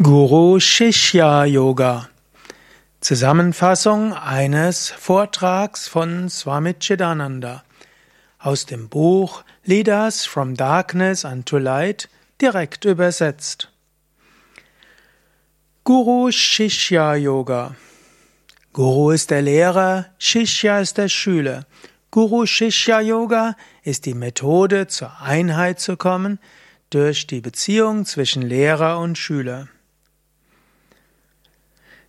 Guru Shishya Yoga Zusammenfassung eines Vortrags von Swami Chidananda aus dem Buch Leaders from Darkness unto Light direkt übersetzt. Guru Shishya Yoga Guru ist der Lehrer, Shishya ist der Schüler. Guru Shishya Yoga ist die Methode zur Einheit zu kommen durch die Beziehung zwischen Lehrer und Schüler.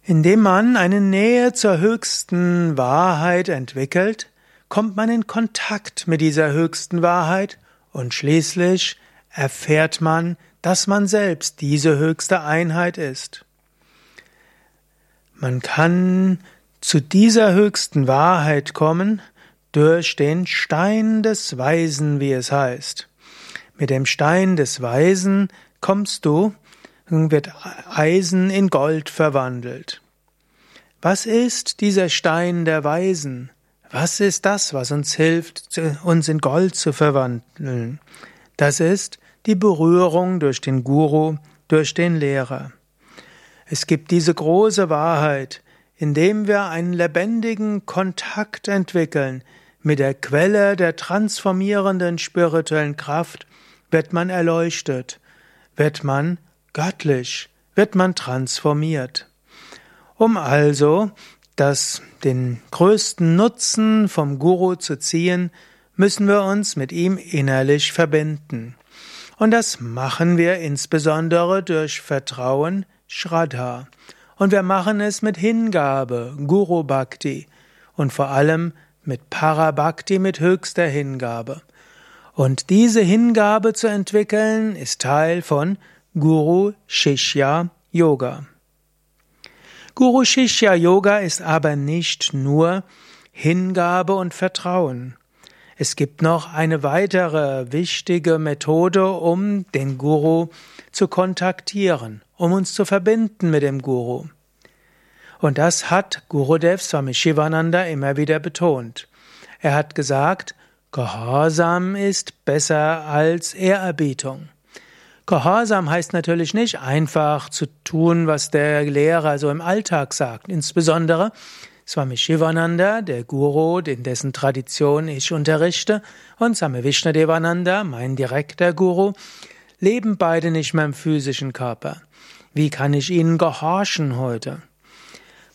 Indem man eine Nähe zur höchsten Wahrheit entwickelt, kommt man in Kontakt mit dieser höchsten Wahrheit und schließlich erfährt man, dass man selbst diese höchste Einheit ist. Man kann zu dieser höchsten Wahrheit kommen durch den Stein des Weisen, wie es heißt. Mit dem Stein des Weisen kommst du wird Eisen in Gold verwandelt. Was ist dieser Stein der Weisen? Was ist das, was uns hilft, uns in Gold zu verwandeln? Das ist die Berührung durch den Guru, durch den Lehrer. Es gibt diese große Wahrheit, indem wir einen lebendigen Kontakt entwickeln mit der Quelle der transformierenden spirituellen Kraft, wird man erleuchtet, wird man göttlich, wird man transformiert. Um also das, den größten Nutzen vom Guru zu ziehen, müssen wir uns mit ihm innerlich verbinden. Und das machen wir insbesondere durch Vertrauen, Shraddha. Und wir machen es mit Hingabe, Guru Bhakti. Und vor allem mit Parabhakti, mit höchster Hingabe. Und diese Hingabe zu entwickeln, ist Teil von Guru Shishya Yoga. Guru Shishya Yoga ist aber nicht nur Hingabe und Vertrauen. Es gibt noch eine weitere wichtige Methode, um den Guru zu kontaktieren, um uns zu verbinden mit dem Guru. Und das hat Gurudev Swami Shivananda immer wieder betont. Er hat gesagt, Gehorsam ist besser als Ehrerbietung. Gehorsam heißt natürlich nicht einfach zu tun, was der Lehrer so im Alltag sagt. Insbesondere Swami Shivananda, der Guru, in dessen Tradition ich unterrichte, und Swami Vishnadevananda, mein direkter Guru, leben beide nicht mehr im physischen Körper. Wie kann ich ihnen gehorchen heute?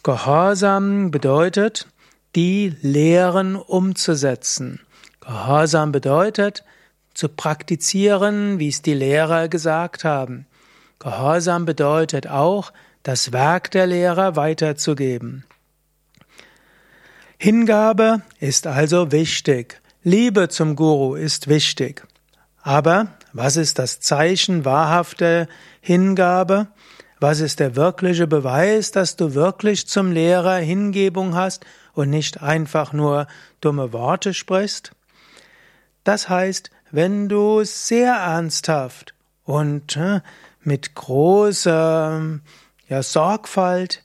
Gehorsam bedeutet, die Lehren umzusetzen. Gehorsam bedeutet, zu praktizieren, wie es die Lehrer gesagt haben. Gehorsam bedeutet auch, das Werk der Lehrer weiterzugeben. Hingabe ist also wichtig. Liebe zum Guru ist wichtig. Aber was ist das Zeichen wahrhafter Hingabe? Was ist der wirkliche Beweis, dass du wirklich zum Lehrer Hingebung hast und nicht einfach nur dumme Worte sprichst? Das heißt, wenn du sehr ernsthaft und äh, mit großer ja, Sorgfalt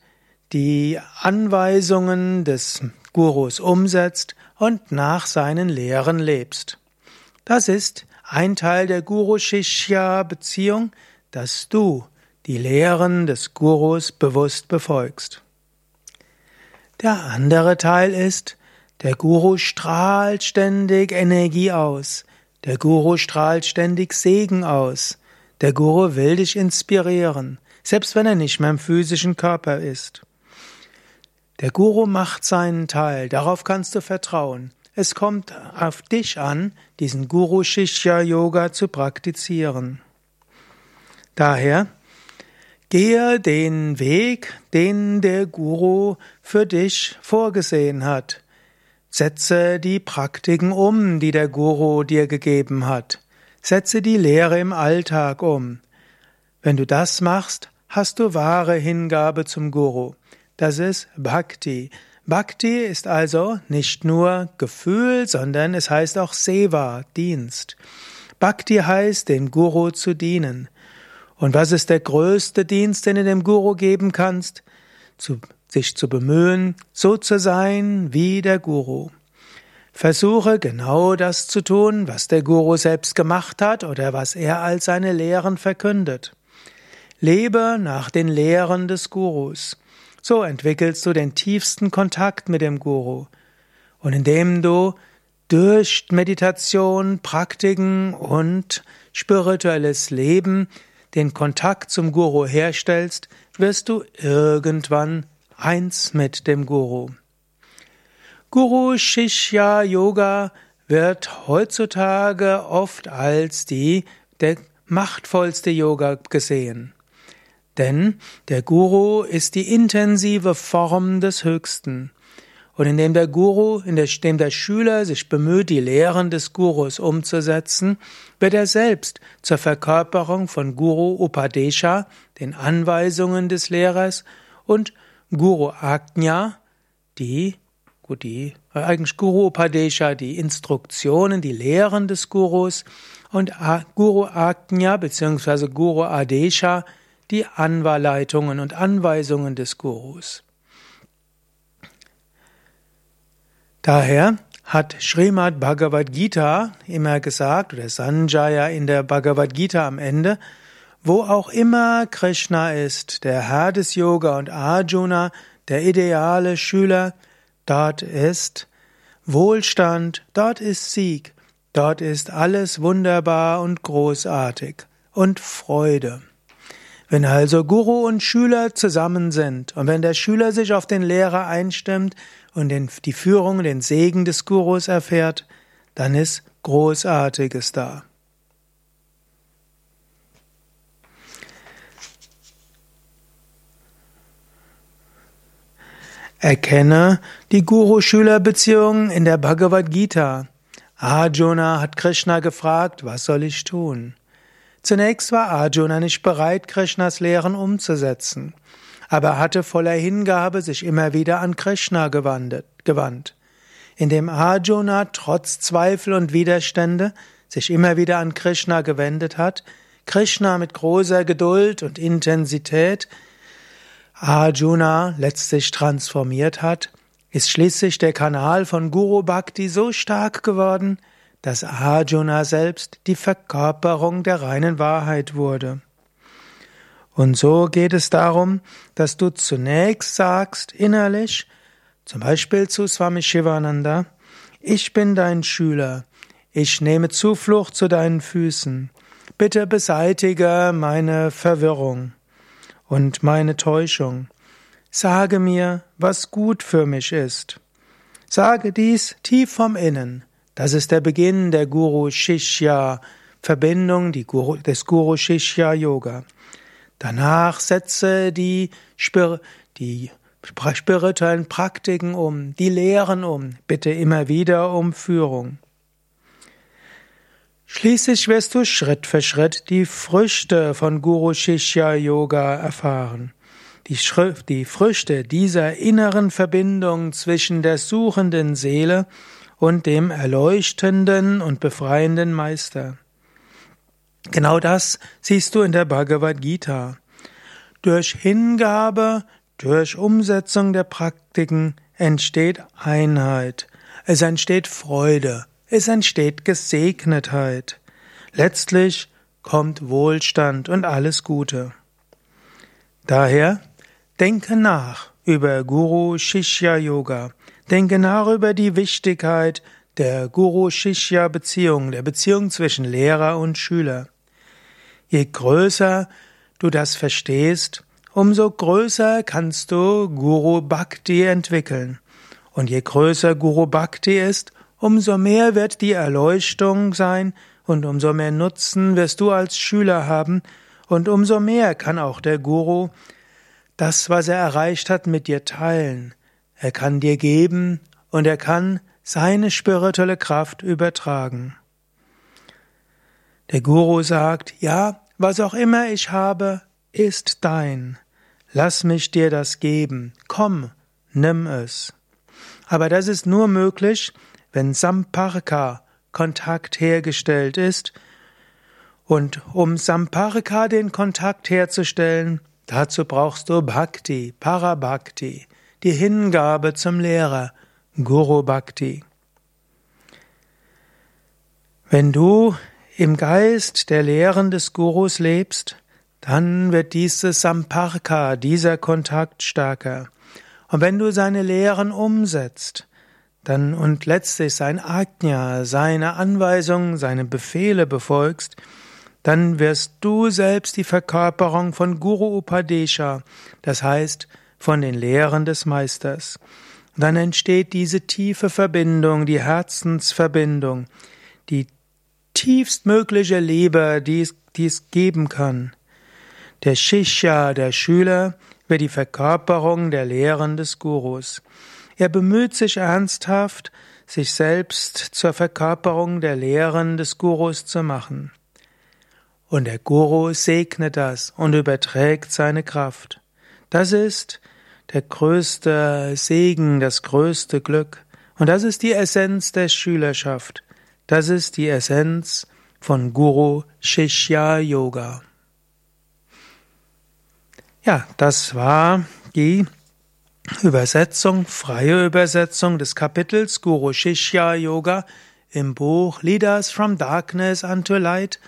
die Anweisungen des Gurus umsetzt und nach seinen Lehren lebst. Das ist ein Teil der Guru-Shishya-Beziehung, dass du die Lehren des Gurus bewusst befolgst. Der andere Teil ist, der Guru strahlt ständig Energie aus. Der Guru strahlt ständig Segen aus. Der Guru will dich inspirieren, selbst wenn er nicht mehr im physischen Körper ist. Der Guru macht seinen Teil, darauf kannst du vertrauen. Es kommt auf dich an, diesen Guru Shishya Yoga zu praktizieren. Daher gehe den Weg, den der Guru für dich vorgesehen hat. Setze die Praktiken um, die der Guru dir gegeben hat. Setze die Lehre im Alltag um. Wenn du das machst, hast du wahre Hingabe zum Guru. Das ist Bhakti. Bhakti ist also nicht nur Gefühl, sondern es heißt auch Seva, Dienst. Bhakti heißt, dem Guru zu dienen. Und was ist der größte Dienst, den du dem Guru geben kannst? Zu sich zu bemühen, so zu sein wie der Guru. Versuche genau das zu tun, was der Guru selbst gemacht hat oder was er als seine Lehren verkündet. lebe nach den Lehren des Gurus. So entwickelst du den tiefsten Kontakt mit dem Guru. Und indem du durch Meditation, Praktiken und spirituelles Leben den Kontakt zum Guru herstellst, wirst du irgendwann eins mit dem Guru. Guru Shishya Yoga wird heutzutage oft als die der machtvollste Yoga gesehen. Denn der Guru ist die intensive Form des Höchsten. Und indem der Guru, indem der Schüler sich bemüht, die Lehren des Gurus umzusetzen, wird er selbst zur Verkörperung von Guru Upadesha, den Anweisungen des Lehrers, und Guru Ajna, die, gut, die, eigentlich Guru Upadesha, die Instruktionen, die Lehren des Gurus, und Guru Ajna bzw. Guru Adesha, die Anleitungen und Anweisungen des Gurus. Daher hat Srimad Bhagavad Gita immer gesagt, oder Sanjaya in der Bhagavad Gita am Ende, wo auch immer Krishna ist, der Herr des Yoga und Arjuna, der ideale Schüler, dort ist Wohlstand, dort ist Sieg, dort ist alles wunderbar und großartig und Freude. Wenn also Guru und Schüler zusammen sind und wenn der Schüler sich auf den Lehrer einstimmt und den, die Führung, den Segen des Gurus erfährt, dann ist Großartiges da. Erkenne die Guru-Schüler-Beziehung in der Bhagavad Gita. Arjuna hat Krishna gefragt, was soll ich tun? Zunächst war Arjuna nicht bereit, Krishnas Lehren umzusetzen, aber er hatte voller Hingabe sich immer wieder an Krishna gewandt. Indem Arjuna trotz Zweifel und Widerstände sich immer wieder an Krishna gewendet hat, Krishna mit großer Geduld und Intensität Arjuna letztlich transformiert hat, ist schließlich der Kanal von Guru Bhakti so stark geworden, dass Arjuna selbst die Verkörperung der reinen Wahrheit wurde. Und so geht es darum, dass du zunächst sagst innerlich, zum Beispiel zu Swami Shivananda, ich bin dein Schüler, ich nehme Zuflucht zu deinen Füßen, bitte beseitige meine Verwirrung und meine Täuschung. Sage mir, was gut für mich ist. Sage dies tief vom Innen. Das ist der Beginn der Guru Shishya Verbindung Guru, des Guru Shishya Yoga. Danach setze die, Spir die spirituellen Praktiken um, die Lehren um, bitte immer wieder um Führung. Schließlich wirst du Schritt für Schritt die Früchte von Guru Shishya Yoga erfahren. Die, Schrift, die Früchte dieser inneren Verbindung zwischen der suchenden Seele und dem erleuchtenden und befreienden Meister. Genau das siehst du in der Bhagavad Gita. Durch Hingabe, durch Umsetzung der Praktiken entsteht Einheit, es entsteht Freude, es entsteht Gesegnetheit. Letztlich kommt Wohlstand und alles Gute. Daher denke nach über Guru Shishya Yoga, Denke nach über die Wichtigkeit der Guru-Shishya-Beziehung, der Beziehung zwischen Lehrer und Schüler. Je größer du das verstehst, umso größer kannst du Guru Bhakti entwickeln. Und je größer Guru Bhakti ist, umso mehr wird die Erleuchtung sein und umso mehr Nutzen wirst du als Schüler haben und umso mehr kann auch der Guru das, was er erreicht hat, mit dir teilen. Er kann dir geben und er kann seine spirituelle Kraft übertragen. Der Guru sagt, ja, was auch immer ich habe, ist dein. Lass mich dir das geben. Komm, nimm es. Aber das ist nur möglich, wenn Samparka Kontakt hergestellt ist. Und um Samparka den Kontakt herzustellen, dazu brauchst du Bhakti, Parabhakti die Hingabe zum Lehrer, Guru Bhakti. Wenn du im Geist der Lehren des Gurus lebst, dann wird dieses Samparka, dieser Kontakt stärker. Und wenn du seine Lehren umsetzt, dann und letztlich sein Ajna, seine Anweisungen, seine Befehle befolgst, dann wirst du selbst die Verkörperung von Guru Upadesha, das heißt von den Lehren des Meisters. Dann entsteht diese tiefe Verbindung, die Herzensverbindung, die tiefstmögliche Liebe, die es, die es geben kann. Der Shishya, der Schüler, wird die Verkörperung der Lehren des Gurus. Er bemüht sich ernsthaft, sich selbst zur Verkörperung der Lehren des Gurus zu machen. Und der Guru segnet das und überträgt seine Kraft. Das ist der größte Segen, das größte Glück. Und das ist die Essenz der Schülerschaft. Das ist die Essenz von Guru Shishya Yoga. Ja, das war die Übersetzung, freie Übersetzung des Kapitels Guru Shishya Yoga im Buch Leaders from Darkness unto Light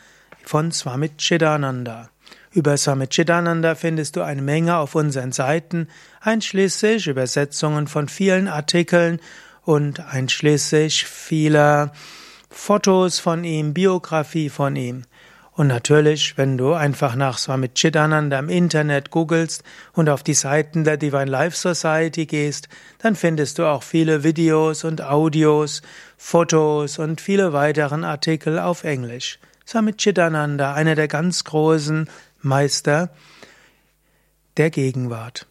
von Swami Chidananda. Über Swami Chidananda findest du eine Menge auf unseren Seiten, einschließlich Übersetzungen von vielen Artikeln und einschließlich vieler Fotos von ihm, Biografie von ihm. Und natürlich, wenn du einfach nach Swami Chidananda im Internet googelst und auf die Seiten der Divine Life Society gehst, dann findest du auch viele Videos und Audios, Fotos und viele weiteren Artikel auf Englisch. Swami Chidananda, einer der ganz großen Meister der Gegenwart.